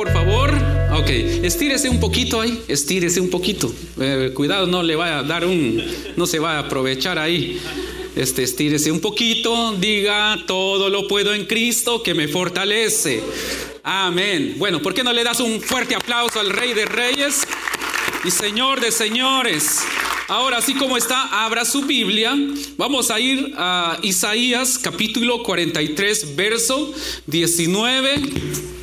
por favor. Ok, estírese un poquito ahí, estírese un poquito. Eh, cuidado, no le vaya a dar un, no se va a aprovechar ahí. Este, estírese un poquito, diga, todo lo puedo en Cristo que me fortalece. Amén. Bueno, ¿por qué no le das un fuerte aplauso al Rey de Reyes y Señor de Señores? Ahora, así como está, abra su Biblia. Vamos a ir a Isaías capítulo 43, verso 19.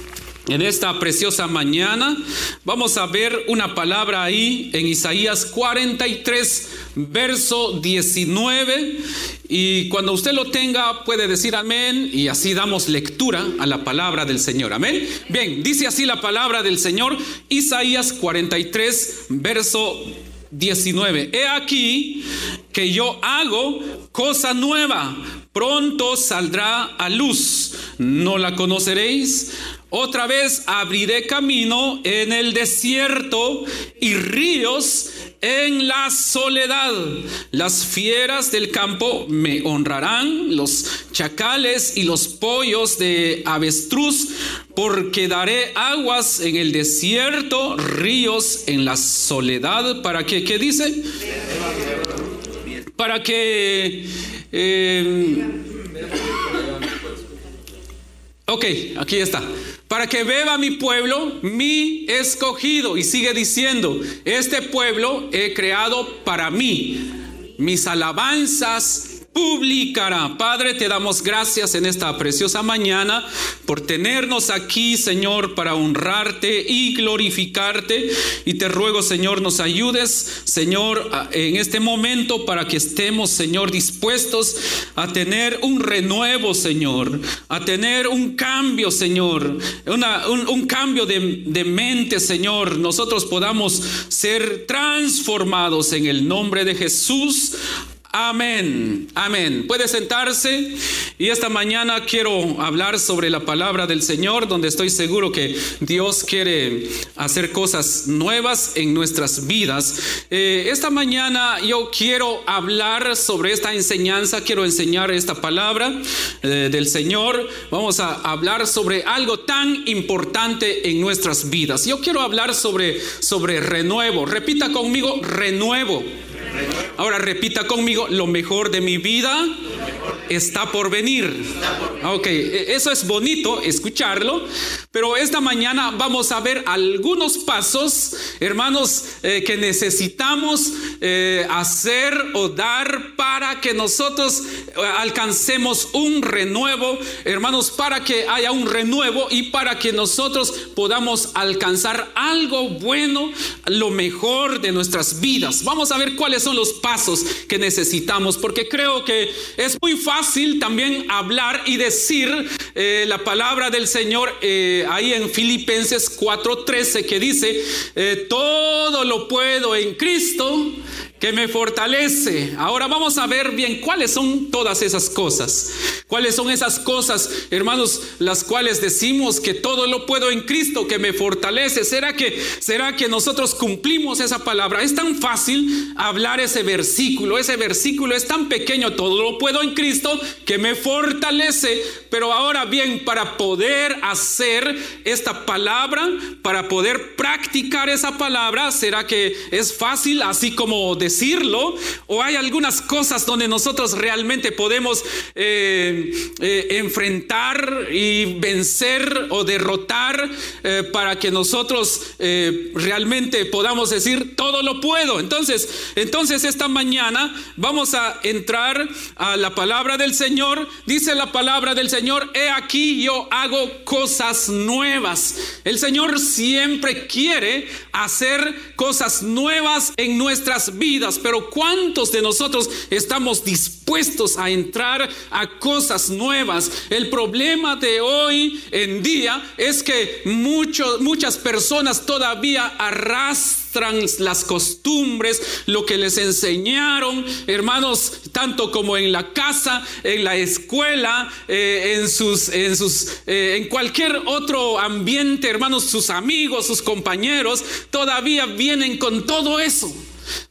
En esta preciosa mañana vamos a ver una palabra ahí en Isaías 43, verso 19. Y cuando usted lo tenga puede decir amén y así damos lectura a la palabra del Señor. Amén. Bien, dice así la palabra del Señor, Isaías 43, verso 19. He aquí que yo hago cosa nueva, pronto saldrá a luz. ¿No la conoceréis? Otra vez abriré camino en el desierto y ríos en la soledad. Las fieras del campo me honrarán, los chacales y los pollos de avestruz, porque daré aguas en el desierto, ríos en la soledad. ¿Para qué? ¿Qué dice? Para que... eh, Ok, aquí está. Para que beba mi pueblo, mi escogido. Y sigue diciendo, este pueblo he creado para mí. Mis alabanzas publicará. Padre, te damos gracias en esta preciosa mañana por tenernos aquí, Señor, para honrarte y glorificarte. Y te ruego, Señor, nos ayudes, Señor, en este momento para que estemos, Señor, dispuestos a tener un renuevo, Señor, a tener un cambio, Señor, un, cambio de mente, Señor. Nosotros podamos ser transformados en el nombre de Jesús. Amén, amén. Puede sentarse y esta mañana quiero hablar sobre la palabra del Señor, donde estoy seguro que Dios quiere hacer cosas nuevas en nuestras vidas. Eh, esta mañana yo quiero hablar sobre esta enseñanza, quiero enseñar esta palabra eh, del Señor. Vamos a hablar sobre algo tan importante en nuestras vidas. Yo quiero hablar sobre, sobre renuevo. Repita conmigo, renuevo. Ahora repita conmigo, lo mejor de mi vida está por venir. Ok, e- eso es bonito escucharlo, pero esta mañana vamos a ver algunos pasos, hermanos, eh, que necesitamos eh, hacer o dar para que nosotros eh, alcancemos un renuevo, hermanos, para que haya un renuevo y para que nosotros podamos alcanzar algo bueno, lo mejor de nuestras vidas. Vamos a ver cuáles son los pasos que necesitamos, porque creo que es muy fácil también hablar y decir eh, la palabra del Señor eh, ahí en Filipenses 4:13 que dice, eh, todo lo puedo en Cristo que me fortalece. Ahora vamos a ver bien cuáles son todas esas cosas. ¿Cuáles son esas cosas, hermanos, las cuales decimos que todo lo puedo en Cristo que me fortalece? ¿Será que será que nosotros cumplimos esa palabra? Es tan fácil hablar ese versículo. Ese versículo es tan pequeño, todo lo puedo en Cristo que me fortalece, pero ahora bien, para poder hacer esta palabra, para poder practicar esa palabra, ¿será que es fácil así como decirlo? ¿O hay algunas cosas donde nosotros realmente podemos eh, eh, enfrentar y vencer o derrotar eh, para que nosotros realmente podamos decir todo lo puedo. Entonces, entonces esta mañana vamos a entrar a la palabra del Señor. Dice la palabra del Señor, he aquí yo hago cosas nuevas. El Señor siempre quiere hacer cosas nuevas en nuestras vidas, pero ¿cuántos de nosotros estamos dispuestos a entrar a cosas nuevas. El problema de hoy en día es que muchas personas todavía arrastran las costumbres, lo que les enseñaron, hermanos, tanto como en la casa, en la escuela, eh, en sus, en sus, eh, en cualquier otro ambiente, hermanos, sus amigos, sus compañeros, todavía vienen con todo eso.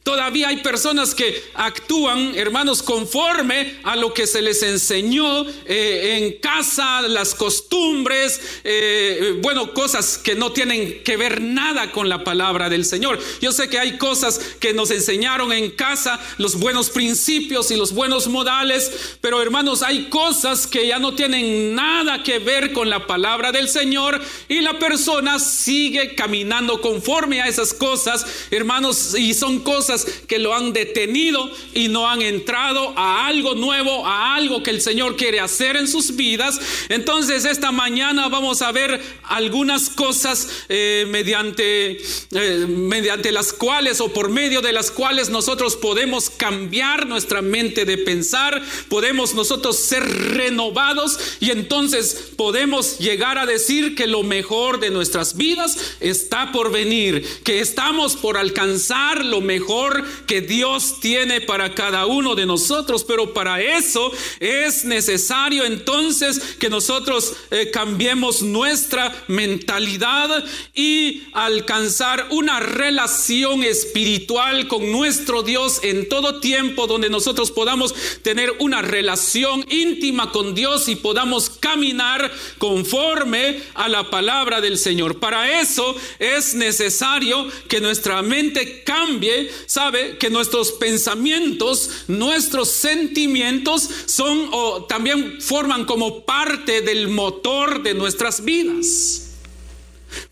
Todavía hay personas que actúan, hermanos, conforme a lo que se les enseñó eh, en casa, las costumbres, eh, bueno, cosas que no tienen que ver nada con la palabra del Señor. Yo sé que hay cosas que nos enseñaron en casa, los buenos principios y los buenos modales, pero hermanos, hay cosas que ya no tienen nada que ver con la palabra del Señor y la persona sigue caminando conforme a esas cosas, hermanos, y son cosas que lo han detenido y no han entrado a algo nuevo, a algo que el Señor quiere hacer en sus vidas. Entonces esta mañana vamos a ver algunas cosas eh, mediante, eh, mediante las cuales o por medio de las cuales nosotros podemos cambiar nuestra mente de pensar, podemos nosotros ser renovados y entonces podemos llegar a decir que lo mejor de nuestras vidas está por venir, que estamos por alcanzar lo mejor mejor que Dios tiene para cada uno de nosotros, pero para eso es necesario entonces que nosotros eh, cambiemos nuestra mentalidad y alcanzar una relación espiritual con nuestro Dios en todo tiempo donde nosotros podamos tener una relación íntima con Dios y podamos caminar conforme a la palabra del Señor. Para eso es necesario que nuestra mente cambie sabe que nuestros pensamientos, nuestros sentimientos son o también forman como parte del motor de nuestras vidas.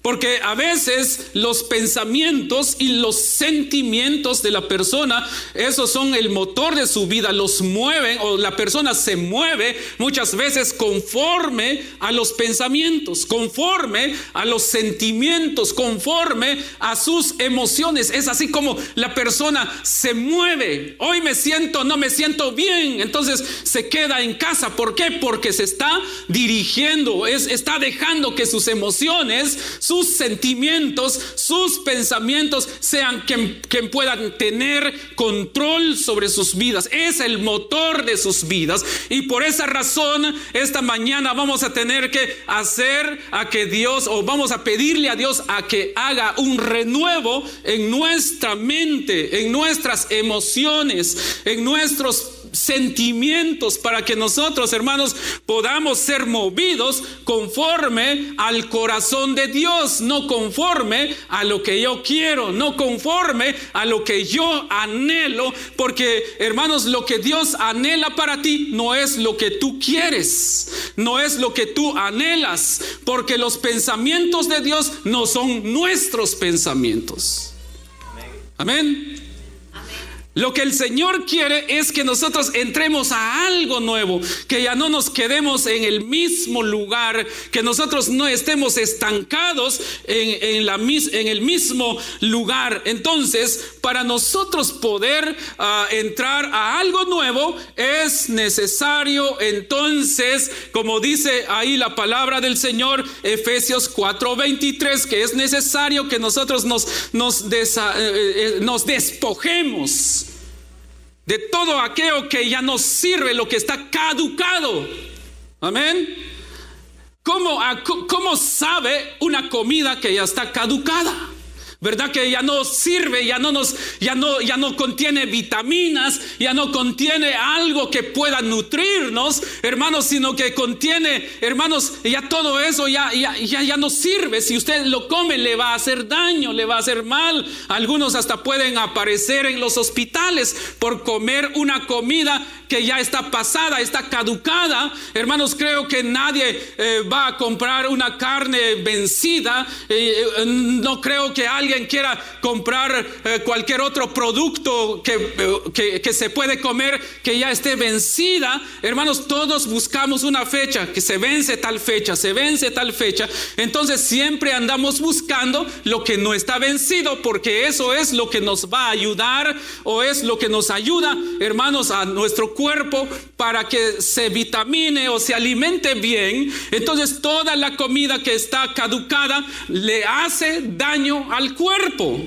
Porque a veces los pensamientos y los sentimientos de la persona, esos son el motor de su vida, los mueven o la persona se mueve muchas veces conforme a los pensamientos, conforme a los sentimientos, conforme a sus emociones. Es así como la persona se mueve. Hoy me siento, no me siento bien, entonces se queda en casa. ¿Por qué? Porque se está dirigiendo, es, está dejando que sus emociones, sus sentimientos, sus pensamientos sean quien, puedan tener control sobre sus vidas. Es el motor de sus vidas. Y por esa razón, esta mañana vamos a tener que hacer a que Dios, o vamos a pedirle a Dios a que haga un renuevo en nuestra mente, en nuestras emociones, en nuestros sentimientos para que nosotros, hermanos, podamos ser movidos conforme al corazón de Dios, no conforme a lo que yo quiero, no conforme a lo que yo anhelo, porque, hermanos, lo que Dios anhela para ti no es lo que tú quieres, no es lo que tú anhelas, porque los pensamientos de Dios no son nuestros pensamientos. Amén. Lo que el Señor quiere es que nosotros entremos a algo nuevo, que ya no nos quedemos en el mismo lugar, que nosotros no estemos estancados en, la, en el mismo lugar. Entonces, para nosotros poder ah, entrar a algo nuevo, es necesario entonces, como dice ahí la palabra del Señor, Efesios 4:23, que es necesario que nosotros nos, nos, eh, eh, nos despojemos de todo aquello que ya no sirve, lo que está caducado. Amén. ¿Cómo, ¿Cómo, sabe una comida que ya está caducada? ¿Verdad? Que ya no sirve, ya no nos, ya no, ya no contiene vitaminas, ya no contiene algo que pueda nutrirnos, hermanos, sino que contiene, hermanos, ya todo eso ya, ya, ya, ya no sirve. Si usted lo come, le va a hacer daño, le va a hacer mal. Algunos hasta pueden aparecer en los hospitales por comer una comida que ya está pasada, está caducada. Hermanos, creo que nadie eh, va a comprar una carne vencida. Eh, eh, no creo que alguien quiera comprar cualquier otro producto que, que, se puede comer que ya esté vencida. Hermanos, todos buscamos una fecha, que se vence tal fecha, se vence tal fecha. Entonces siempre andamos buscando lo que no está vencido porque eso es lo que nos va a ayudar o es lo que nos ayuda, hermanos, a nuestro cuerpo para que se vitamine o se alimente bien, entonces toda la comida que está caducada le hace daño al cuerpo.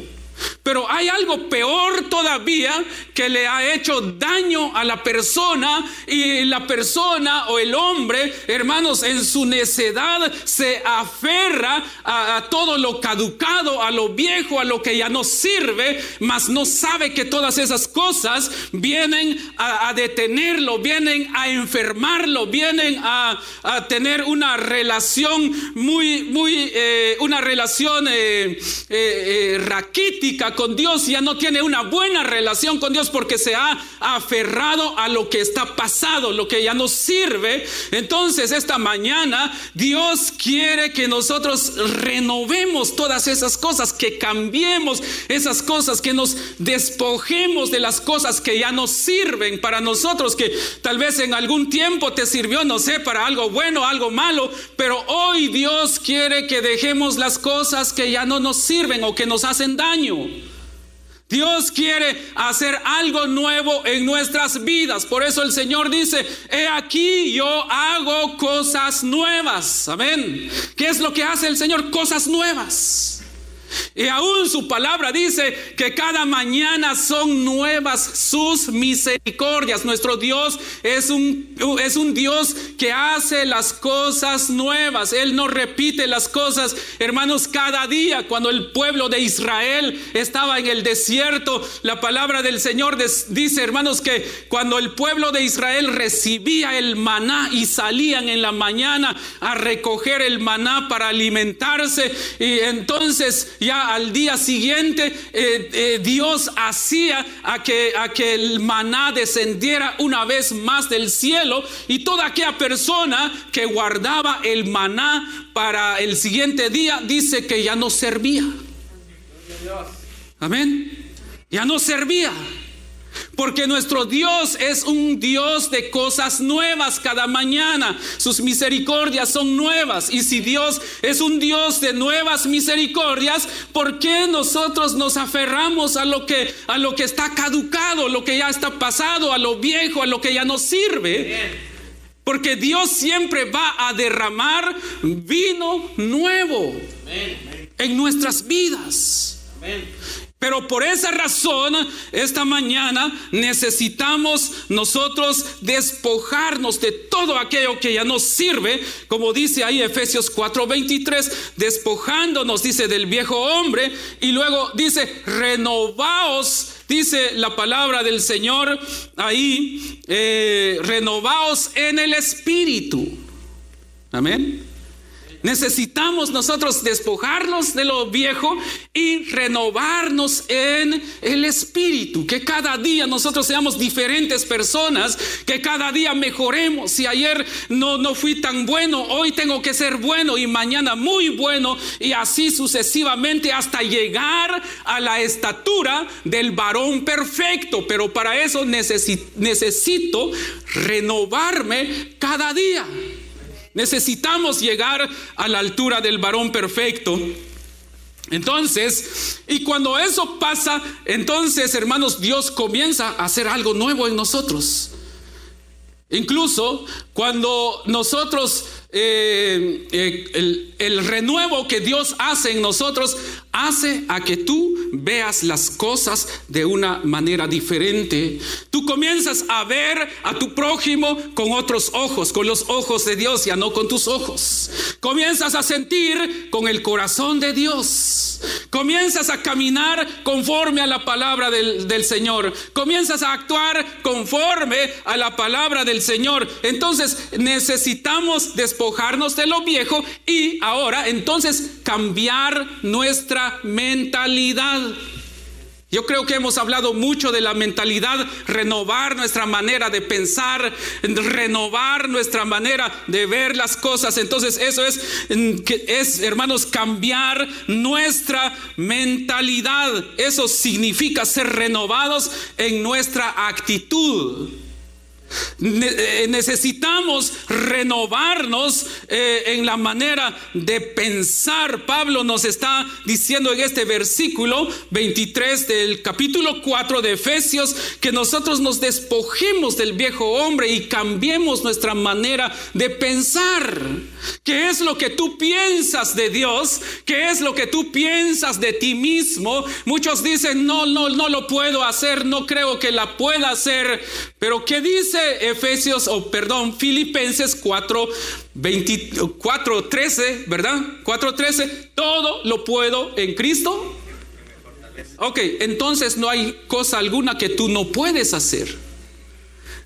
Pero hay algo peor todavía que le ha hecho daño a la persona y la persona o el hombre, hermanos, en su necedad se aferra a, todo lo caducado, a lo viejo, a lo que ya no sirve, mas no sabe que todas esas cosas vienen a, detenerlo, vienen a enfermarlo, vienen a, tener una relación muy, muy, eh, una relación eh, eh, raquítica con Dios, ya no tiene una buena relación con Dios porque se ha aferrado a lo que está pasado, lo que ya no sirve. Entonces esta mañana Dios quiere que nosotros renovemos todas esas cosas, que cambiemos esas cosas, que nos despojemos de las cosas que ya no sirven para nosotros, que tal vez en algún tiempo te sirvió, no sé, para algo bueno, algo malo, pero hoy Dios quiere que dejemos las cosas que ya no nos sirven o que nos hacen daño. Dios quiere hacer algo nuevo en nuestras vidas. Por eso el Señor dice, he aquí yo hago cosas nuevas. Amén. ¿Qué es lo que hace el Señor? Cosas nuevas. Y aún su palabra dice que cada mañana son nuevas sus misericordias. Nuestro Dios es un, es un Dios que hace las cosas nuevas. Él no repite las cosas, hermanos, cada día. Cuando el pueblo de Israel estaba en el desierto, la palabra del Señor dice, hermanos, que cuando el pueblo de Israel recibía el maná y salían en la mañana a recoger el maná para alimentarse, y entonces ya al día siguiente eh, eh, Dios hacía a que, a que el maná descendiera una vez más del cielo y toda aquella persona que guardaba el maná para el siguiente día dice que ya no servía. Amén. Ya no servía. Porque nuestro Dios es un Dios de cosas nuevas cada mañana. Sus misericordias son nuevas. Y si Dios es un Dios de nuevas misericordias, ¿por qué nosotros nos aferramos a lo que a lo que está caducado, lo que ya está pasado, a lo viejo, a lo que ya no sirve? Porque Dios siempre va a derramar vino nuevo en nuestras vidas. Pero por esa razón, esta mañana necesitamos nosotros despojarnos de todo aquello que ya nos sirve, como dice ahí Efesios 4:23, despojándonos, dice, del viejo hombre, y luego dice, renovaos, dice la palabra del Señor ahí, eh, renovaos en el espíritu. Amén. Necesitamos nosotros despojarnos de lo viejo y renovarnos en el espíritu. Que cada día nosotros seamos diferentes personas, que cada día mejoremos. Si ayer no, no fui tan bueno, hoy tengo que ser bueno y mañana muy bueno y así sucesivamente hasta llegar a la estatura del varón perfecto. Pero para eso necesito renovarme cada día. Necesitamos llegar a la altura del varón perfecto. Entonces, y cuando eso pasa, entonces, hermanos, Dios comienza a hacer algo nuevo en nosotros. Incluso cuando nosotros, eh, eh, el, renuevo que Dios hace en nosotros, hace a que tú veas las cosas de una manera diferente. Tú comienzas a ver a tu prójimo con otros ojos, con los ojos de Dios, ya no con tus ojos. Comienzas a sentir con el corazón de Dios. Comienzas a caminar conforme a la palabra del, del Señor. Comienzas a actuar conforme a la palabra del Señor. Entonces necesitamos despojarnos de lo viejo y ahora entonces cambiar nuestra mentalidad. Yo creo que hemos hablado mucho de la mentalidad, renovar nuestra manera de pensar, renovar nuestra manera de ver las cosas. Entonces eso es, es, hermanos, cambiar nuestra mentalidad. Eso significa ser renovados en nuestra actitud. Eh, necesitamos renovarnos eh, en la manera de pensar. Pablo nos está diciendo en este versículo 23 del capítulo 4 de Efesios que nosotros nos despojemos del viejo hombre y cambiemos nuestra manera de pensar. ¿Qué es lo que tú piensas de Dios? ¿Qué es lo que tú piensas de ti mismo? Muchos dicen, no, no, no lo puedo hacer, no creo que la pueda hacer. Pero ¿qué dice Efesios, o perdón, Filipenses 4, 13, ¿verdad? 4, 13, todo lo puedo en Cristo. Ok, entonces no hay cosa alguna que tú no puedes hacer.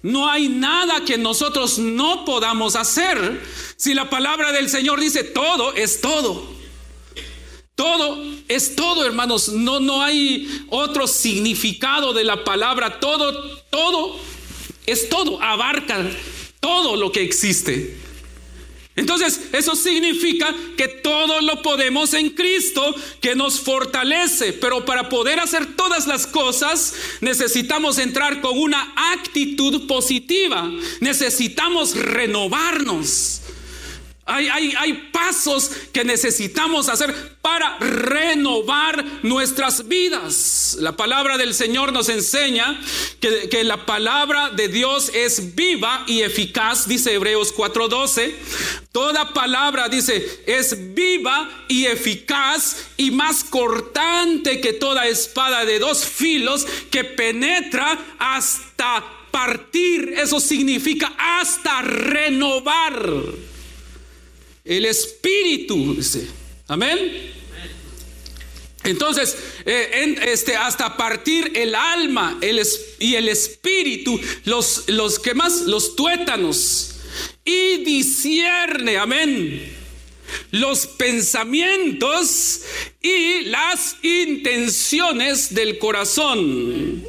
No hay nada que nosotros no podamos hacer. Si la palabra del Señor dice todo, es todo. Todo es todo, hermanos. No, no hay otro significado de la palabra. Todo, todo es todo. Abarca todo lo que existe. Entonces, eso significa que todo lo podemos en Cristo que nos fortalece, pero para poder hacer todas las cosas necesitamos entrar con una actitud positiva, necesitamos renovarnos. Hay, hay, pasos que necesitamos hacer para renovar nuestras vidas. La palabra del Señor nos enseña que, que la palabra de Dios es viva y eficaz, dice Hebreos 4:12. Toda palabra, dice, es viva y eficaz y más cortante que toda espada de dos filos que penetra hasta partir. Eso significa hasta renovar el espíritu, dice. Amén. Entonces, eh, este, hasta partir el alma el, y el espíritu, los, los que más, los tuétanos, y discierne, amén, los pensamientos y las intenciones del corazón.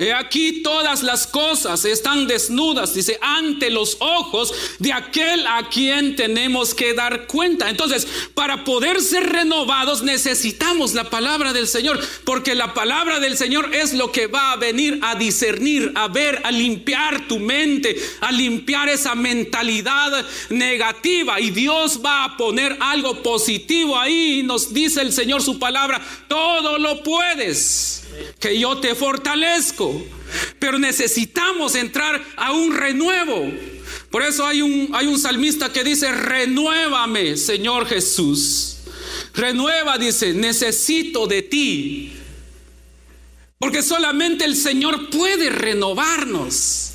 He aquí todas las cosas están desnudas, dice, ante los ojos de aquel a quien tenemos que dar cuenta. Entonces, para poder ser renovados necesitamos la palabra del Señor, porque la palabra del Señor es lo que va a venir a discernir, a ver, a limpiar tu mente, a limpiar esa mentalidad negativa. Y Dios va a poner algo positivo ahí. Nos dice el Señor su palabra, todo lo puedes que yo te fortalezco. Pero necesitamos entrar a un renuevo. Por eso hay un, hay un salmista que dice, renuévame, Señor Jesús. Renueva, dice, necesito de ti. Porque solamente el Señor puede renovarnos.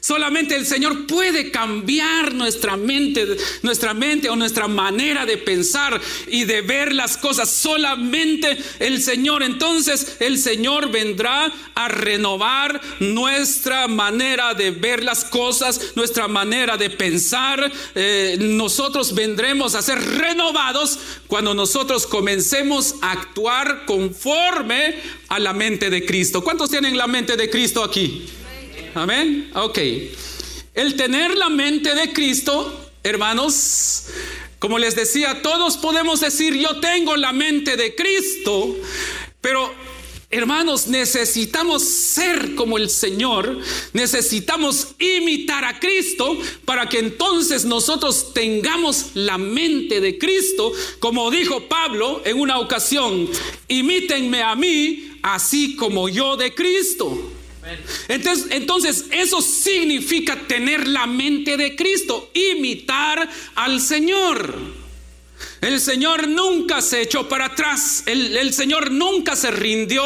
Solamente el Señor puede cambiar nuestra mente, nuestra mente o nuestra manera de pensar y de ver las cosas. Solamente el Señor. Entonces el Señor vendrá a renovar nuestra manera de ver las cosas, nuestra manera de pensar. Eh, nosotros vendremos a ser renovados cuando nosotros comencemos a actuar conforme a la mente de Cristo. ¿Cuántos tienen la mente de Cristo aquí? Amén. Ok. El tener la mente de Cristo, hermanos, como les decía, todos podemos decir, yo tengo la mente de Cristo, pero Hermanos, necesitamos ser como el Señor, necesitamos imitar a Cristo para que entonces nosotros tengamos la mente de Cristo, como dijo Pablo en una ocasión, imítenme a mí así como yo de Cristo. Entonces, entonces, eso significa tener la mente de Cristo, imitar al Señor. El Señor nunca se echó para atrás. El, Señor nunca se rindió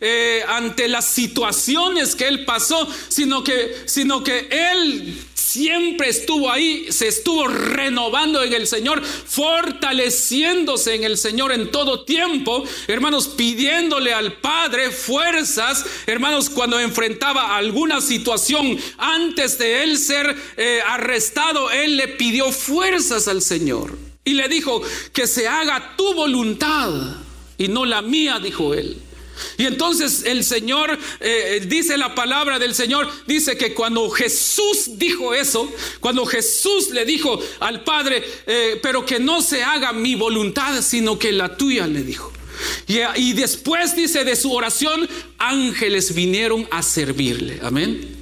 eh, ante las situaciones que Él pasó, sino que, sino que Él siempre estuvo ahí, se estuvo renovando en el Señor, fortaleciéndose en el Señor en todo tiempo, hermanos, pidiéndole al Padre fuerzas, hermanos, cuando enfrentaba alguna situación antes de él ser eh, arrestado, él le pidió fuerzas al Señor. Y le dijo, que se haga tu voluntad y no la mía, dijo él. Y entonces el Señor, eh, dice la palabra del Señor, dice que cuando Jesús dijo eso, cuando Jesús le dijo al Padre, eh, pero que no se haga mi voluntad, sino que la tuya, le dijo. Y después dice de su oración, ángeles vinieron a servirle. Amén.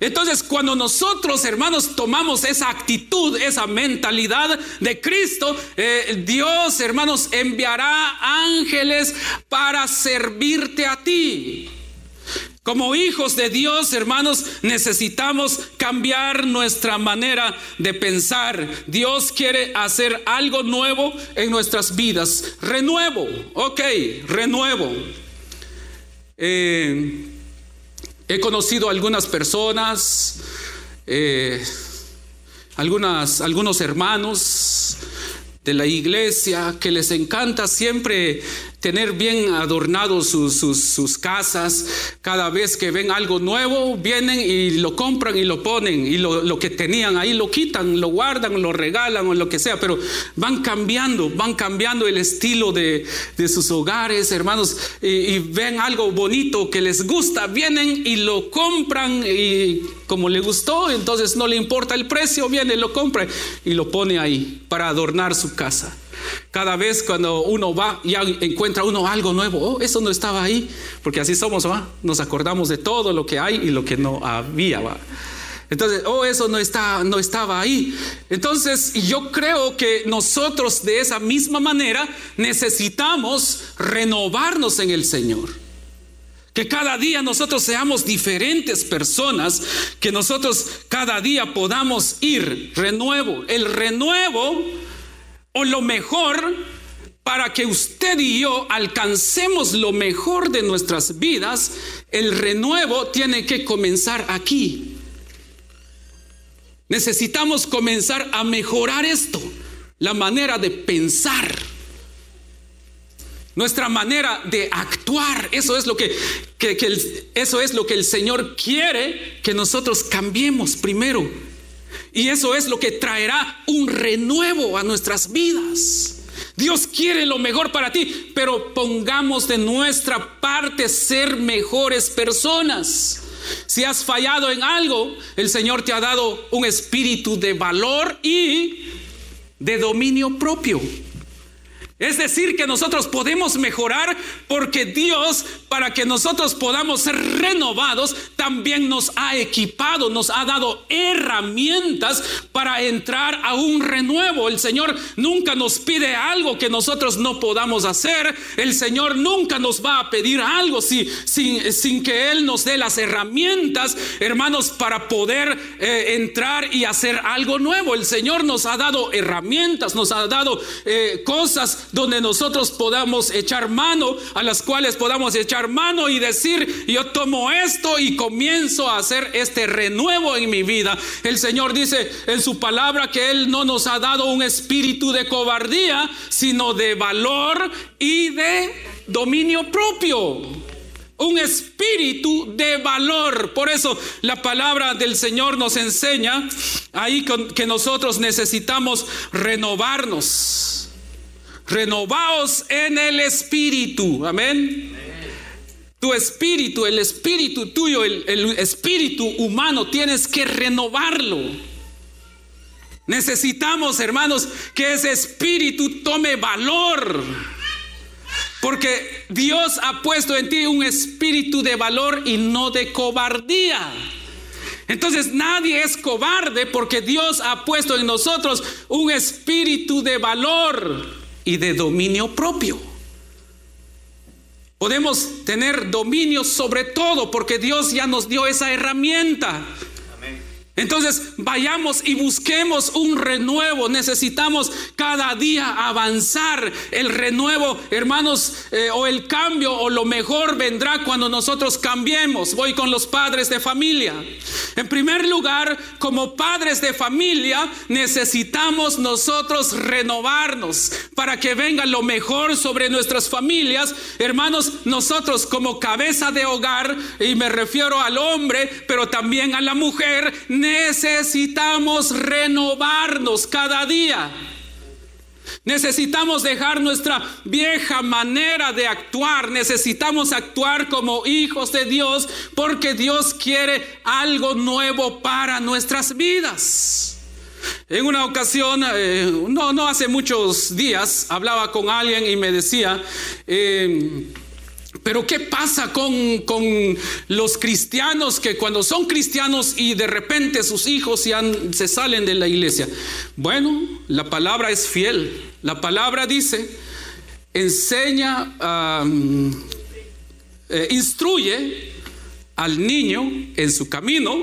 Entonces, cuando nosotros, hermanos, tomamos esa actitud, esa mentalidad de Cristo, eh, Dios, hermanos, enviará ángeles para servirte a ti. Como hijos de Dios, hermanos, necesitamos cambiar nuestra manera de pensar. Dios quiere hacer algo nuevo en nuestras vidas. Renuevo, ok, renuevo. Eh, He conocido algunas personas, eh, algunas, algunos hermanos de la iglesia que les encanta siempre tener bien adornados sus, sus, casas. Cada vez que ven algo nuevo, vienen y lo compran y lo ponen. Y lo, que tenían ahí lo quitan, lo guardan, lo regalan o lo que sea. Pero van cambiando, van cambiando el estilo de, sus hogares, hermanos. Y, y, ven algo bonito que les gusta, vienen y lo compran. Y como le gustó, entonces no le importa el precio, viene, lo compra y lo pone ahí para adornar su casa. Cada vez cuando uno va y encuentra uno algo nuevo, oh, eso no estaba ahí, porque así somos, ¿va? Nos acordamos de todo lo que hay y lo que no había, ¿va? Entonces, oh, eso no, está, no estaba ahí. Entonces, yo creo que nosotros de esa misma manera necesitamos renovarnos en el Señor. Que cada día nosotros seamos diferentes personas, que nosotros cada día podamos ir renuevo. El renuevo o lo mejor para que usted y yo alcancemos lo mejor de nuestras vidas, el renuevo tiene que comenzar aquí. Necesitamos comenzar a mejorar esto, la manera de pensar, nuestra manera de actuar. Eso es lo que, eso es lo que el Señor quiere que nosotros cambiemos primero. Y eso es lo que traerá un renuevo a nuestras vidas. Dios quiere lo mejor para ti, pero pongamos de nuestra parte ser mejores personas. Si has fallado en algo, el Señor te ha dado un espíritu de valor y de dominio propio. Es decir, que nosotros podemos mejorar porque Dios, para que nosotros podamos ser renovados, también nos ha equipado, nos ha dado herramientas para entrar a un renuevo. El Señor nunca nos pide algo que nosotros no podamos hacer. El Señor nunca nos va a pedir algo si, sin, sin que Él nos dé las herramientas, hermanos, para poder eh, entrar y hacer algo nuevo. El Señor nos ha dado herramientas, nos ha dado eh, cosas donde nosotros podamos echar mano, a las cuales podamos echar mano y decir, yo tomo esto y comienzo a hacer este renuevo en mi vida. El Señor dice en su palabra que Él no nos ha dado un espíritu de cobardía, sino de valor y de dominio propio un espíritu de valor. Por eso la palabra del Señor nos enseña ahí que nosotros necesitamos renovarnos. Renovaos en el espíritu. Amén. Tu espíritu, el espíritu tuyo, el, espíritu humano, tienes que renovarlo. Necesitamos, hermanos, que ese espíritu tome valor. Porque Dios ha puesto en ti un espíritu de valor y no de cobardía. Entonces nadie es cobarde porque Dios ha puesto en nosotros un espíritu de valor y de dominio propio. Podemos tener dominio sobre todo porque Dios ya nos dio esa herramienta. Entonces vayamos y busquemos un renuevo. Necesitamos cada día avanzar. El renuevo, hermanos, eh, o el cambio o lo mejor vendrá cuando nosotros cambiemos. Voy con los padres de familia. En primer lugar, como padres de familia, necesitamos nosotros renovarnos para que venga lo mejor sobre nuestras familias. Hermanos, nosotros como cabeza de hogar, y me refiero al hombre, pero también a la mujer, necesitamos renovarnos cada día. Necesitamos dejar nuestra vieja manera de actuar. Necesitamos actuar como hijos de Dios porque Dios quiere algo nuevo para nuestras vidas. En una ocasión, eh, no, no hace muchos días, hablaba con alguien y me decía, eh, pero ¿qué pasa con, los cristianos que cuando son cristianos y de repente sus hijos se salen de la iglesia? Bueno, la palabra es fiel. La palabra dice, enseña, eh, instruye al niño en su camino,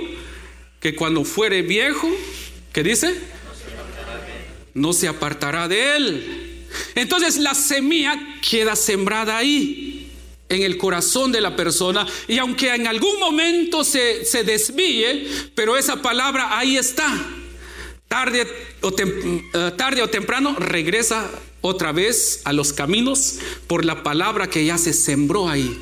que cuando fuere viejo, ¿qué dice? No se apartará de él. Entonces la semilla queda sembrada ahí en el corazón de la persona y aunque en algún momento se, se desvíe, pero esa palabra ahí está. Tarde o, eh, tarde o temprano regresa otra vez a los caminos por la palabra que ya se sembró ahí.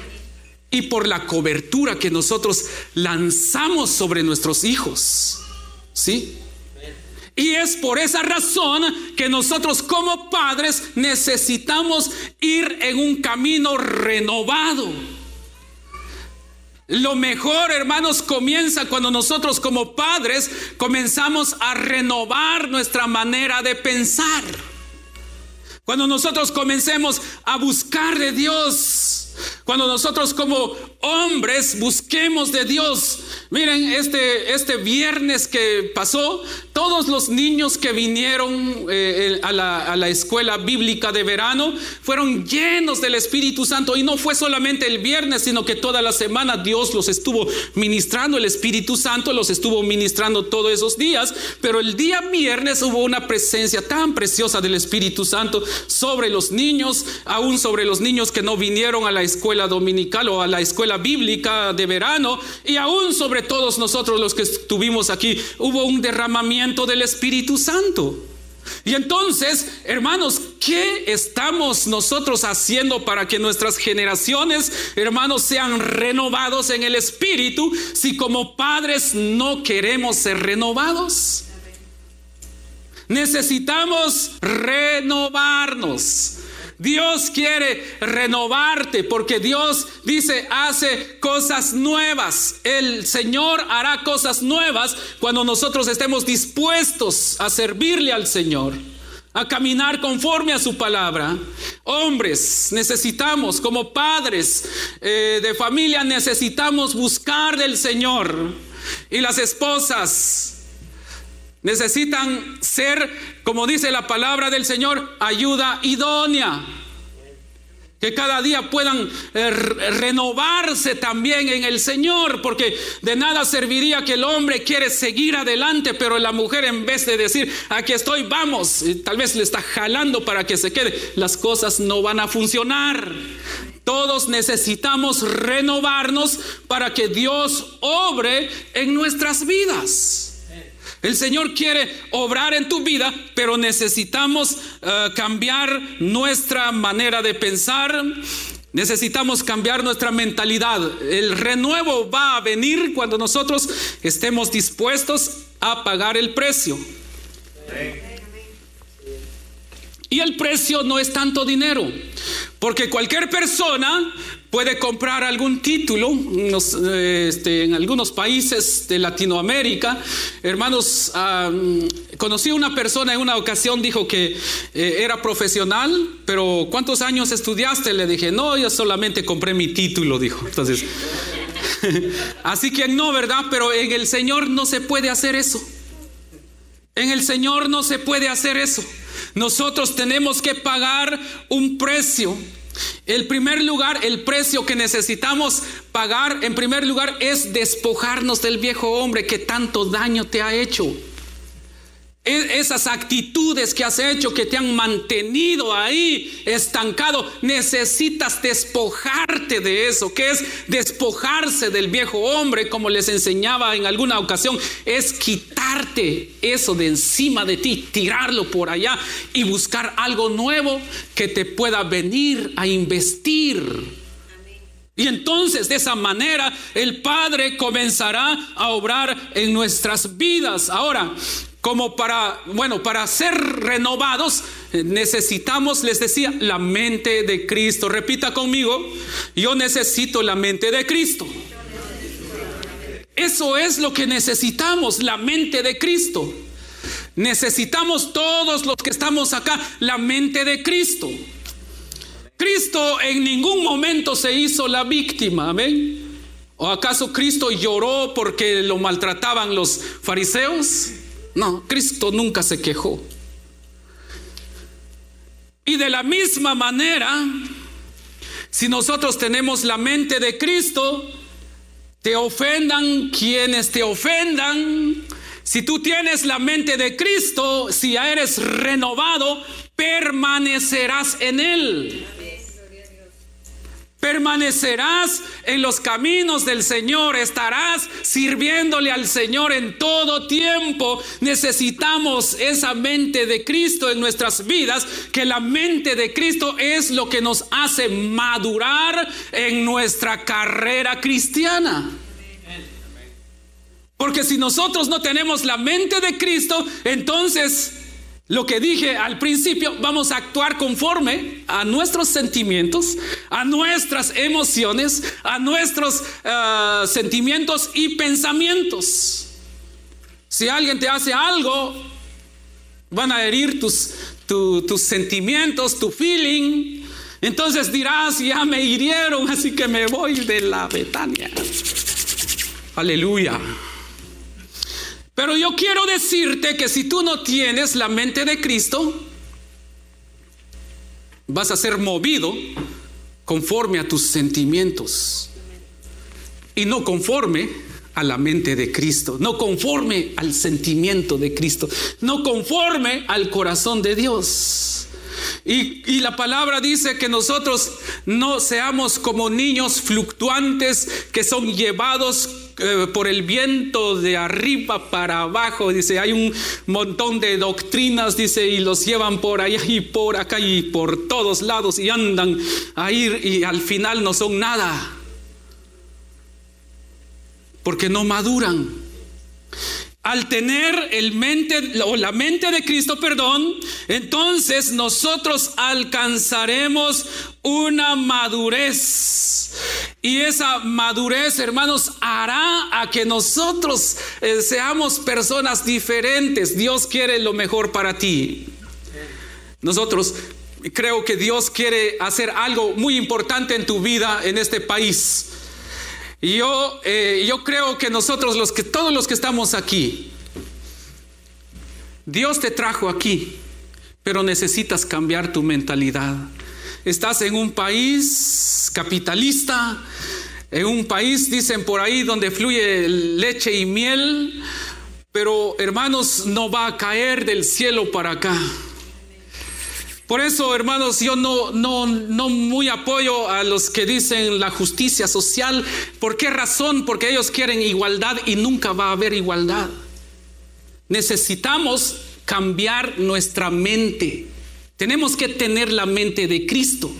y por la cobertura que nosotros lanzamos sobre nuestros hijos. ¿Sí? Y es por esa razón que nosotros como padres necesitamos ir en un camino renovado. Lo mejor, hermanos, comienza cuando nosotros como padres comenzamos a renovar nuestra manera de pensar. Cuando nosotros comencemos a buscar de Dios cuando nosotros como hombres busquemos de Dios. Miren, este, este viernes que pasó, todos los niños que vinieron eh, a, la, a, la, escuela bíblica de verano fueron llenos del Espíritu Santo. Y no fue solamente el viernes, sino que toda la semana Dios los estuvo ministrando. El Espíritu Santo los estuvo ministrando todos esos días. Pero el día viernes hubo una presencia tan preciosa del Espíritu Santo sobre los niños, aún sobre los niños que no vinieron a la escuela dominical o a la escuela bíblica de verano. Y aún sobre todos nosotros los que estuvimos aquí, hubo un derramamiento del Espíritu Santo. Y entonces, hermanos, ¿qué estamos nosotros haciendo para que nuestras generaciones, hermanos, sean renovados en el Espíritu si como padres no queremos ser renovados? Necesitamos renovarnos. Dios quiere renovarte porque Dios dice, hace cosas nuevas. El Señor hará cosas nuevas cuando nosotros estemos dispuestos a servirle al Señor a caminar conforme a su palabra. Hombres, necesitamos, como padres eh, de familia, necesitamos buscar del Señor. Y las esposas necesitan ser, como dice la palabra del Señor, ayuda idónea. que cada día puedan eh, renovarse también en el Señor, porque de nada serviría que el hombre quiere seguir adelante, pero la mujer en vez de decir, aquí estoy, vamos, tal vez le está jalando para que se quede, las cosas no van a funcionar. Todos necesitamos renovarnos para que Dios obre en nuestras vidas. El Señor quiere obrar en tu vida, pero necesitamos eh, cambiar nuestra manera de pensar. Necesitamos cambiar nuestra mentalidad. El renuevo va a venir cuando nosotros estemos dispuestos a pagar el precio. Y el precio no es tanto dinero, porque cualquier persona puede comprar algún título este, en algunos países de Latinoamérica. Hermanos, conocí a una persona en una ocasión, dijo que eh, era profesional, pero ¿cuántos años estudiaste? Le dije, no, yo solamente compré mi título, dijo. Entonces, así que no, ¿verdad? Pero en el Señor no se puede hacer eso. En el Señor no se puede hacer eso. Nosotros tenemos que pagar un precio. El primer lugar, el precio que necesitamos pagar, en primer lugar, es despojarnos del viejo hombre que tanto daño te ha hecho. Esas actitudes que has hecho que te han mantenido ahí estancado, necesitas despojarte de eso. que es despojarse del viejo hombre? Como les enseñaba en alguna ocasión, es quitarte eso de encima de ti, tirarlo por allá y buscar algo nuevo que te pueda venir a investir. Y entonces de esa manera el Padre comenzará a obrar en nuestras vidas. Ahora, como para, bueno, para ser renovados eh, necesitamos, les decía, la mente de Cristo. Repita conmigo, yo necesito la mente de Cristo. Eso es lo que necesitamos, la mente de Cristo. Necesitamos todos los que estamos acá la mente de Cristo. Cristo en ningún momento se hizo la víctima, amén. ¿O acaso Cristo lloró porque lo maltrataban los fariseos? No, Cristo nunca se quejó. Y de la misma manera, si nosotros tenemos la mente de Cristo, te ofendan quienes te ofendan. Si tú tienes la mente de Cristo, si ya eres renovado, permanecerás en Él. Permanecerás en los caminos del Señor, estarás sirviéndole al Señor en todo tiempo. Necesitamos esa mente de Cristo en nuestras vidas, que la mente de Cristo es lo que nos hace madurar en nuestra carrera cristiana. Porque si nosotros no tenemos la mente de Cristo, entonces lo que dije al principio, vamos a actuar conforme a nuestros sentimientos, a nuestras emociones, a nuestros eh, sentimientos y pensamientos. Si alguien te hace algo, van a herir tus, tus sentimientos, tu feeling. Entonces dirás, ya me hirieron, así que me voy de la Betania. Aleluya. Pero yo quiero decirte que si tú no tienes la mente de Cristo, vas a ser movido conforme a tus sentimientos y no conforme a la mente de Cristo, no conforme al sentimiento de Cristo, no conforme al corazón de Dios. Y, la palabra dice que nosotros no seamos como niños fluctuantes que son llevados por el viento de arriba para abajo. Dice, hay un montón de doctrinas, dice, y los llevan por allá y por acá y por todos lados y andan a ir y al final no son nada. Porque no maduran al tener el mente o la mente de Cristo, perdón, entonces nosotros alcanzaremos una madurez. Y esa madurez, hermanos, hará a que nosotros eh, seamos personas diferentes. Dios quiere lo mejor para ti. Nosotros creo que Dios quiere hacer algo muy importante en tu vida en este país. Y yo, eh, yo creo que nosotros, los que, todos los que estamos aquí, Dios te trajo aquí, pero necesitas cambiar tu mentalidad. estás en un país capitalista, en un país, dicen por ahí, donde fluye leche y miel, pero hermanos, no va a caer del cielo para acá. Por eso, hermanos, yo no, no, no muy apoyo a los que dicen la justicia social. ¿Por qué razón? Porque ellos quieren igualdad y nunca va a haber igualdad. Necesitamos cambiar nuestra mente. Tenemos que tener la mente de Cristo.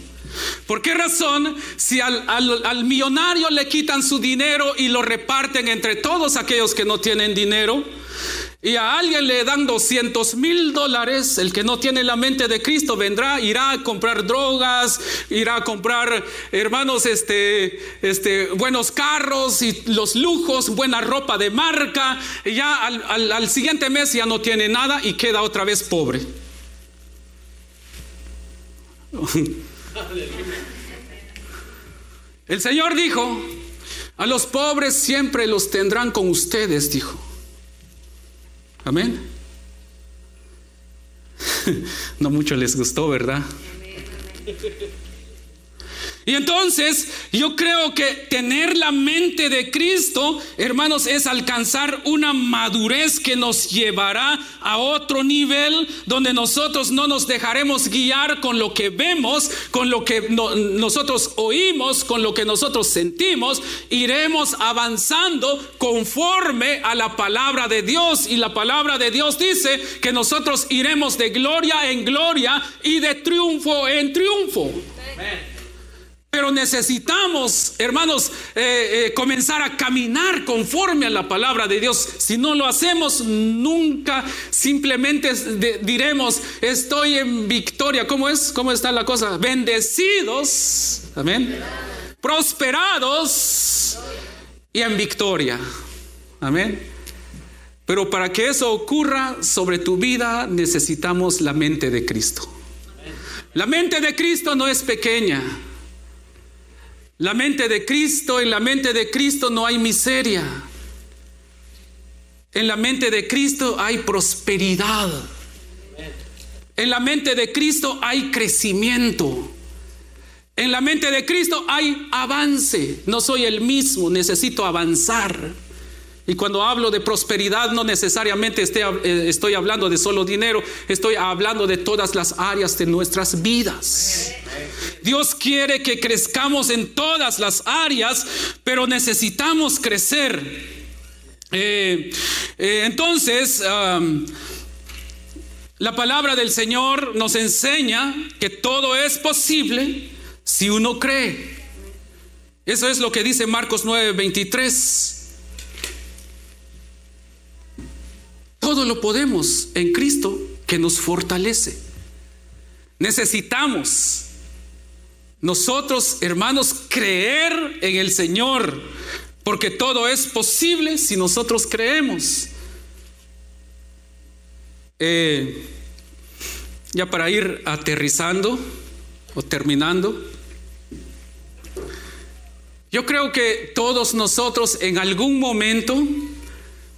¿Por qué razón si al, al, millonario le quitan su dinero y lo reparten entre todos aquellos que no tienen dinero? Y a alguien le dan 200 mil dólares, el que no tiene la mente de Cristo vendrá, irá a comprar drogas, irá a comprar, hermanos, este, este, buenos carros y los lujos, buena ropa de marca, y ya al, al siguiente mes ya no tiene nada y queda otra vez pobre. El Señor dijo, a los pobres siempre los tendrán con ustedes, dijo. Amén. No mucho les gustó, ¿verdad? Y entonces yo creo que tener la mente de Cristo, hermanos, es alcanzar una madurez que nos llevará a otro nivel donde nosotros no nos dejaremos guiar con lo que vemos, con lo que nosotros oímos, con lo que nosotros sentimos. Iremos avanzando conforme a la palabra de Dios. Y la palabra de Dios dice que nosotros iremos de gloria en gloria y de triunfo en triunfo. Pero necesitamos, hermanos, eh, eh, comenzar a caminar conforme a la palabra de Dios. Si no lo hacemos, nunca simplemente diremos, estoy en victoria. ¿Cómo es? ¿Cómo está la cosa? Bendecidos, amén. Prosperados y en victoria. Amén. Pero para que eso ocurra sobre tu vida necesitamos la mente de Cristo. La mente de Cristo no es pequeña. La mente de Cristo, en la mente de Cristo no hay miseria. En la mente de Cristo hay prosperidad. En la mente de Cristo hay crecimiento. En la mente de Cristo hay avance. No soy el mismo, necesito avanzar. Y cuando hablo de prosperidad, no necesariamente eh, estoy hablando de solo dinero, estoy hablando de todas las áreas de nuestras vidas. Dios quiere que crezcamos en todas las áreas, pero necesitamos crecer. Eh, eh, entonces, la palabra del Señor nos enseña que todo es posible si uno cree. Eso es lo que dice Marcos 9:23. Todo lo podemos en Cristo que nos fortalece. Necesitamos nosotros, hermanos, creer en el Señor, porque todo es posible si nosotros creemos. Eh, ya para ir aterrizando o terminando, yo creo que todos nosotros en algún momento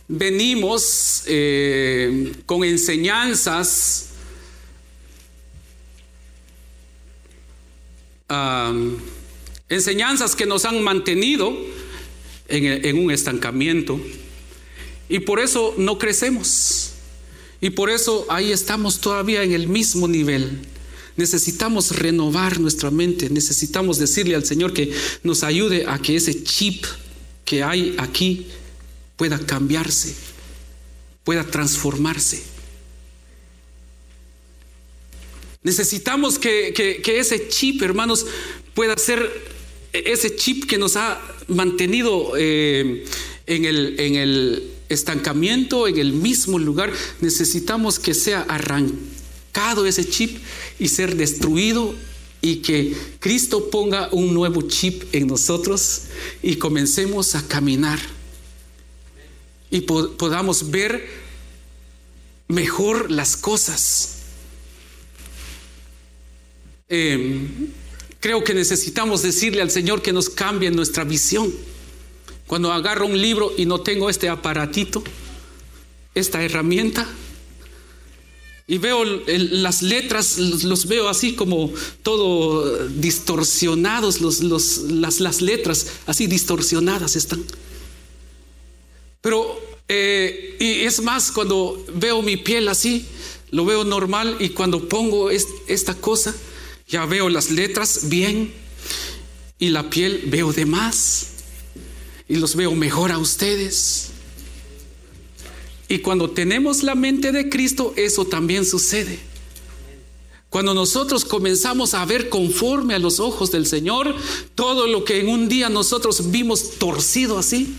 venimos eh, con enseñanzas enseñanzas que nos han mantenido en, un estancamiento y por eso no crecemos. Y por eso ahí estamos todavía en el mismo nivel. Necesitamos renovar nuestra mente, necesitamos decirle al Señor que nos ayude a que ese chip que hay aquí pueda cambiarse, pueda transformarse. Necesitamos que, ese chip, hermanos, pueda ser ese chip que nos ha mantenido eh, en, el, en el estancamiento, en el mismo lugar. Necesitamos que sea arrancado ese chip y ser destruido y que Cristo ponga un nuevo chip en nosotros y comencemos a caminar y podamos ver mejor las cosas. Em, creo que necesitamos decirle al Señor que nos cambie nuestra visión. Cuando agarro un libro y no tengo este aparatito, esta herramienta, y veo las letras, los, veo así como todo distorsionados, las, las, letras así distorsionadas están. Pero, eh, y es más, cuando veo mi piel así, lo veo normal y cuando pongo esta cosa, ya veo las letras bien y la piel veo de más y los veo mejor a ustedes. Y cuando tenemos la mente de Cristo, eso también sucede. Cuando nosotros comenzamos a ver conforme a los ojos del Señor todo lo que en un día nosotros vimos torcido así,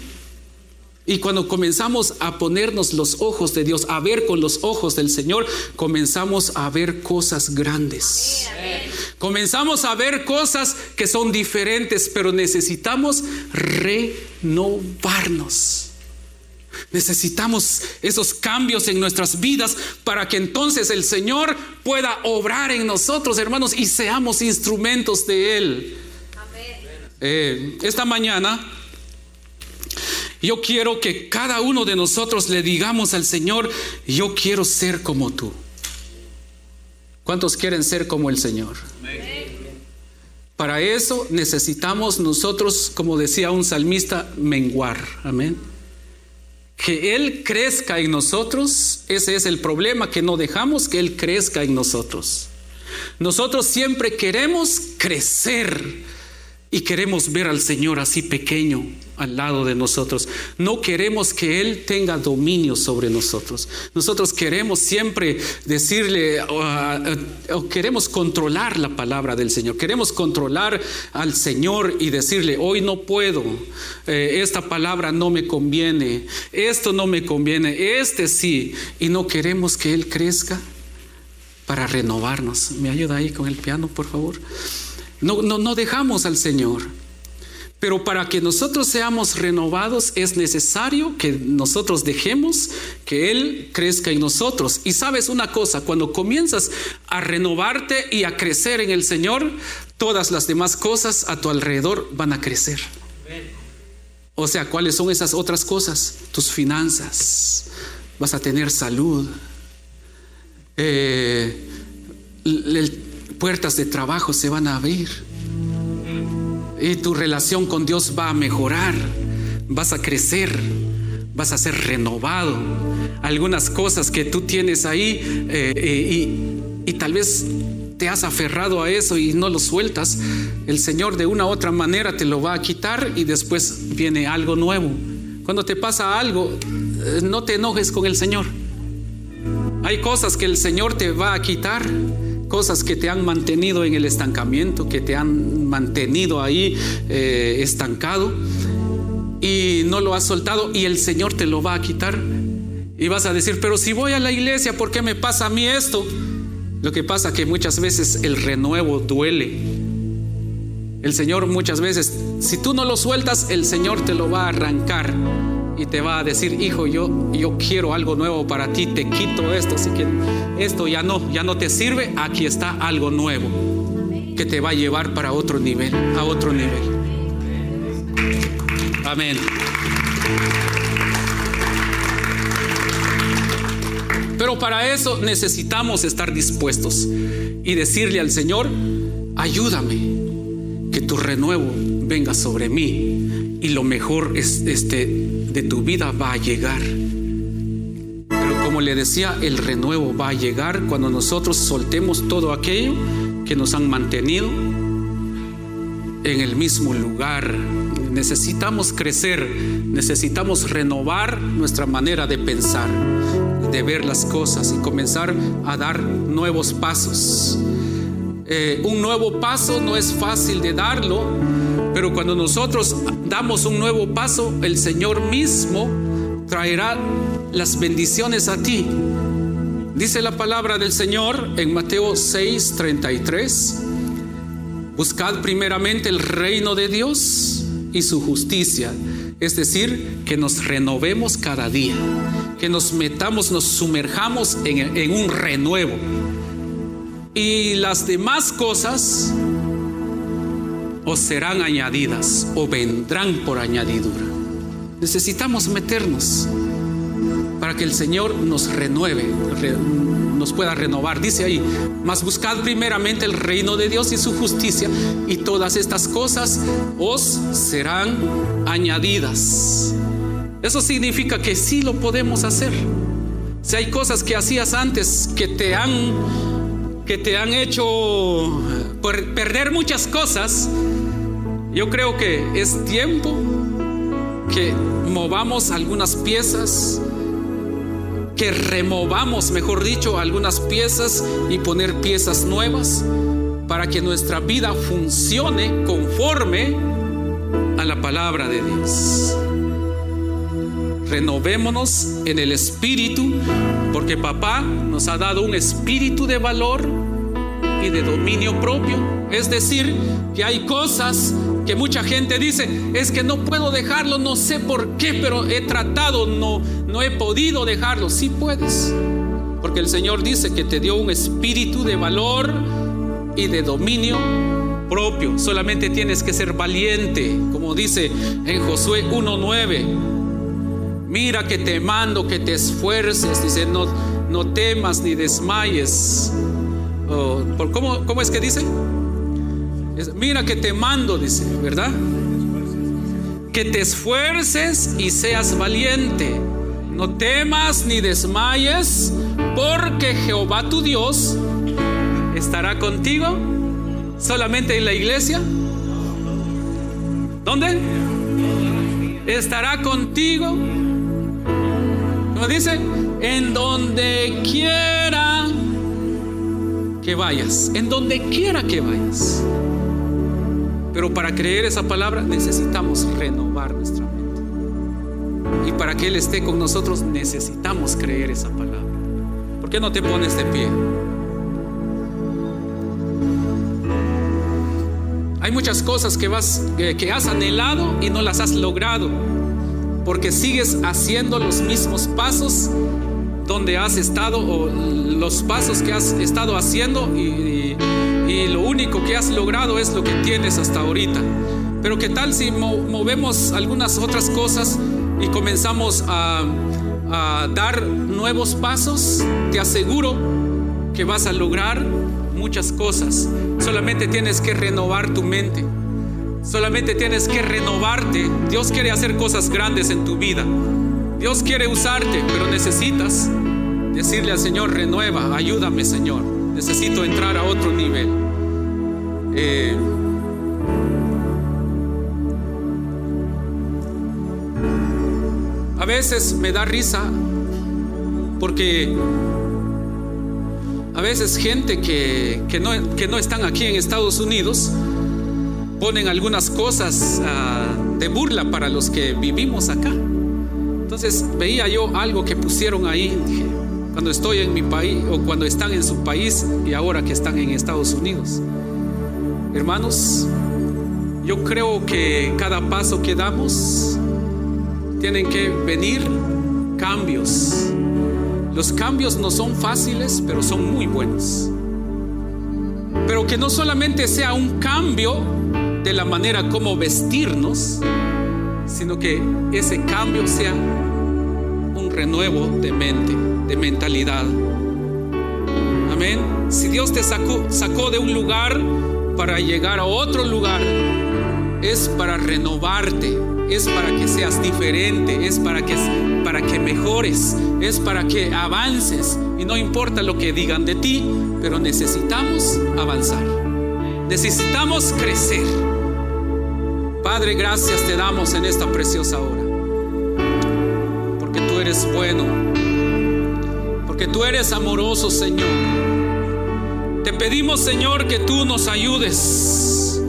y cuando comenzamos a ponernos los ojos de Dios, a ver con los ojos del Señor, comenzamos a ver cosas grandes. Comenzamos a ver cosas que son diferentes, pero necesitamos renovarnos. Necesitamos esos cambios en nuestras vidas para que entonces el Señor pueda obrar en nosotros, hermanos, y seamos instrumentos de Él. Eh, esta mañana yo quiero que cada uno de nosotros le digamos al Señor, yo quiero ser como tú. ¿Cuántos quieren ser como el Señor? Para eso necesitamos nosotros, como decía un salmista, menguar. Amén. Que Él crezca en nosotros, ese es el problema, que no dejamos que Él crezca en nosotros. Nosotros siempre queremos crecer y queremos ver al Señor así pequeño al lado de nosotros. No queremos que Él tenga dominio sobre nosotros. Nosotros queremos siempre decirle o, queremos controlar la palabra del Señor. Queremos controlar al Señor y decirle, hoy no puedo, eh, esta palabra no me conviene, esto no me conviene, este sí. Y no queremos que Él crezca para renovarnos. ¿Me ayuda ahí con el piano, por favor? No, no, dejamos al Señor. Pero para que nosotros seamos renovados es necesario que nosotros dejemos que Él crezca en nosotros. Y sabes una cosa, cuando comienzas a renovarte y a crecer en el Señor, todas las demás cosas a tu alrededor van a crecer. O sea, ¿cuáles son esas otras cosas? Tus finanzas, vas a tener salud, eh, puertas de trabajo se van a abrir. Y tu relación con Dios va a mejorar. Vas a crecer. Vas a ser renovado. Algunas cosas que tú tienes ahí eh, eh, y, y tal vez te has aferrado a eso y no lo sueltas, el Señor de una u otra manera te lo va a quitar y después viene algo nuevo. Cuando te pasa algo, eh, no te enojes con el Señor. Hay cosas que el Señor te va a quitar cosas que te han mantenido en el estancamiento, que te han mantenido ahí eh, estancado y no lo has soltado y el Señor te lo va a quitar. Y vas a decir, pero si voy a la iglesia, ¿por qué me pasa a mí esto? Lo que pasa que muchas veces el renuevo duele. El Señor muchas veces, si tú no lo sueltas, el Señor te lo va a arrancar y te va a decir, hijo, yo, yo quiero algo nuevo para ti, te quito esto, así que esto ya no, ya no te sirve, aquí está algo nuevo que te va a llevar para otro nivel, a otro nivel. Amén. Pero para eso necesitamos estar dispuestos y decirle al Señor, ayúdame, que tu renuevo venga sobre mí y lo mejor es este de tu vida va a llegar. Pero como le decía, el renuevo va a llegar cuando nosotros soltemos todo aquello que nos han mantenido en el mismo lugar. Necesitamos crecer, necesitamos renovar nuestra manera de pensar, de ver las cosas y comenzar a dar nuevos pasos. Eh, un nuevo paso no es fácil de darlo, pero cuando nosotros damos un nuevo paso, el Señor mismo traerá las bendiciones a ti. Dice la palabra del Señor en Mateo 6, 33. Buscad primeramente el reino de Dios y su justicia. Es decir, que nos renovemos cada día, que nos metamos, nos sumerjamos en, en un renuevo. Y las demás cosas o serán añadidas o vendrán por añadidura. Necesitamos meternos para que el Señor nos renueve, nos pueda renovar. Dice ahí, mas buscad primeramente el reino de Dios y su justicia y todas estas cosas os serán añadidas. Eso significa que sí lo podemos hacer. Si hay cosas que hacías antes que te han que te han hecho perder muchas cosas, yo creo que es tiempo que movamos algunas piezas, que removamos, mejor dicho, algunas piezas y poner piezas nuevas para que nuestra vida funcione conforme a la palabra de Dios. Renovémonos en el espíritu, porque papá nos ha dado un espíritu de valor y de dominio propio. Es decir, que hay cosas que mucha gente dice, es que no puedo dejarlo, no sé por qué, pero he tratado, no, no he podido dejarlo. Sí puedes, porque el Señor dice que te dio un espíritu de valor y de dominio propio. Solamente tienes que ser valiente, como dice en Josué 1.9. Mira que te mando que te esfuerces, dice, no, no temas ni desmayes. Oh, ¿cómo, ¿Cómo es que dice? Mira que te mando, dice, ¿verdad? Que te esfuerces y seas valiente. No temas ni desmayes, porque Jehová tu Dios estará contigo solamente en la iglesia. ¿Dónde? Estará contigo. ¿Cómo dice? En donde quiera que vayas. En donde quiera que vayas. Pero para creer esa palabra necesitamos renovar nuestra mente. Y para que Él esté con nosotros necesitamos creer esa palabra. ¿Por qué no te pones de pie? Hay muchas cosas que, vas, que, has anhelado y no las has logrado. Porque sigues haciendo los mismos pasos donde has estado o los pasos que has estado haciendo y y lo único que has logrado es lo que tienes hasta ahorita. Pero ¿qué tal si movemos algunas otras cosas y comenzamos a, a dar nuevos pasos? Te aseguro que vas a lograr muchas cosas. Solamente tienes que renovar tu mente. Solamente tienes que renovarte. Dios quiere hacer cosas grandes en tu vida. Dios quiere usarte, pero necesitas decirle al Señor, renueva, ayúdame Señor. Necesito entrar a otro nivel. Eh, a veces me da risa porque a veces gente que, que, no, que no están aquí en Estados Unidos ponen algunas cosas ah, de burla para los que vivimos acá. Entonces veía yo algo que pusieron ahí cuando estoy en mi país o cuando están en su país y ahora que están en Estados Unidos. Hermanos, yo creo que cada paso que damos tienen que venir cambios. Los cambios no son fáciles, pero son muy buenos. Pero que no solamente sea un cambio de la manera como vestirnos, sino que ese cambio sea un renuevo de mente, de mentalidad. Amén. Si Dios te sacó, sacó de un lugar para llegar a otro lugar, es para renovarte, es para que seas diferente, es para que, para que mejores, es para que avances. Y no importa lo que digan de ti, pero necesitamos avanzar. Necesitamos crecer. Padre, gracias te damos en esta preciosa hora. Porque tú eres bueno. Porque tú eres amoroso, Señor. Te pedimos, Señor, que tú nos ayudes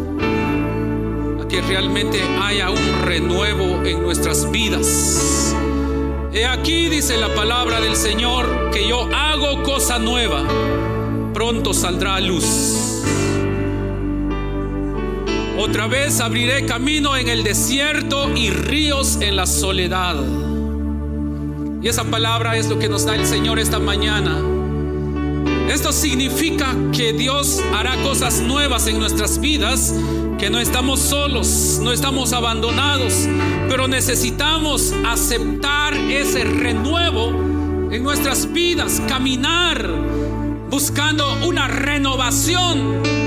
a que realmente haya un renuevo en nuestras vidas. He aquí, dice la palabra del Señor, que yo hago cosa nueva, pronto saldrá a luz. Otra vez abriré camino en el desierto y ríos en la soledad. Y esa palabra es lo que nos da el Señor esta mañana Esto significa que Dios hará cosas nuevas en nuestras vidas, que no estamos solos, no estamos abandonados, pero necesitamos aceptar ese renuevo en nuestras vidas, caminar buscando una renovación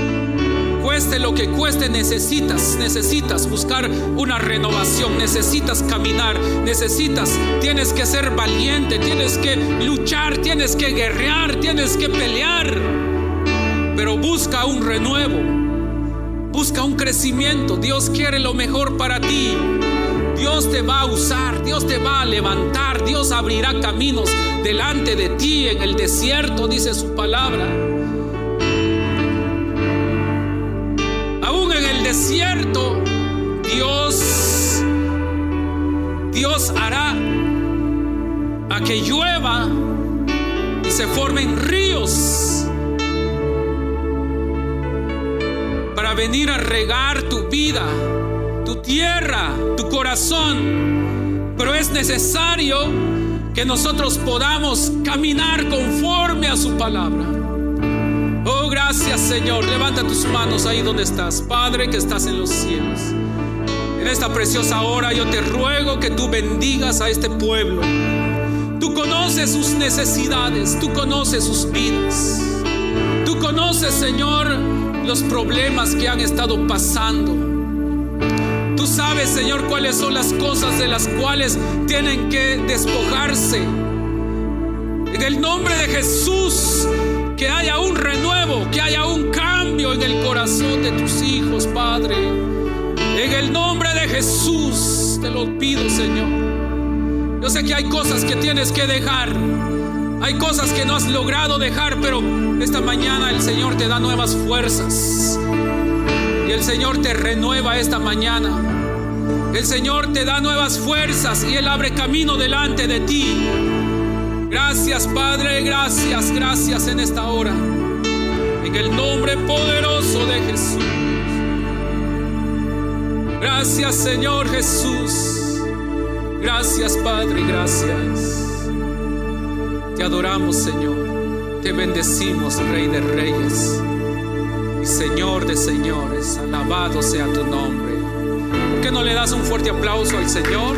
cueste lo que cueste, necesitas, necesitas buscar una renovación, necesitas caminar, necesitas, tienes que ser valiente, tienes que luchar, tienes que guerrear, tienes que pelear. Pero busca un renuevo, busca un crecimiento. Dios quiere lo mejor para ti. Dios te va a usar, Dios te va a levantar, Dios abrirá caminos delante de ti en el desierto, dice su palabra. Desierto, Dios, Dios hará a que llueva y se formen ríos para venir a regar tu vida, tu tierra, tu corazón. Pero es necesario que nosotros podamos caminar conforme a su palabra. Gracias Señor. Levanta tus manos ahí donde estás. Padre que estás en los cielos. En esta preciosa hora yo te ruego que tú bendigas a este pueblo. Tú conoces sus necesidades, tú conoces sus vidas. Tú conoces, Señor, los problemas que han estado pasando. Tú sabes, Señor, cuáles son las cosas de las cuales tienen que despojarse. En el nombre de Jesús, que haya un renuevo, que haya un cambio en el corazón de tus hijos, Padre. En el nombre de Jesús te lo pido, Señor. Yo sé que hay cosas que tienes que dejar. Hay cosas que no has logrado dejar, pero esta mañana el Señor te da nuevas fuerzas. Y el Señor te renueva esta mañana. El Señor te da nuevas fuerzas y Él abre camino delante de ti. Gracias Padre, gracias, gracias en esta hora. En el nombre poderoso de Jesús. Gracias Señor Jesús. Gracias Padre, gracias. Te adoramos Señor. Te bendecimos Rey de Reyes. Y Señor de Señores. Alabado sea tu nombre. ¿Por qué no le das un fuerte aplauso al Señor?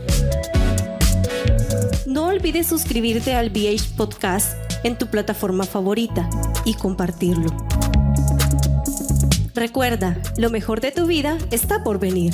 No olvides suscribirte al BH Podcast en tu plataforma favorita y compartirlo. Recuerda, lo mejor de tu vida está por venir.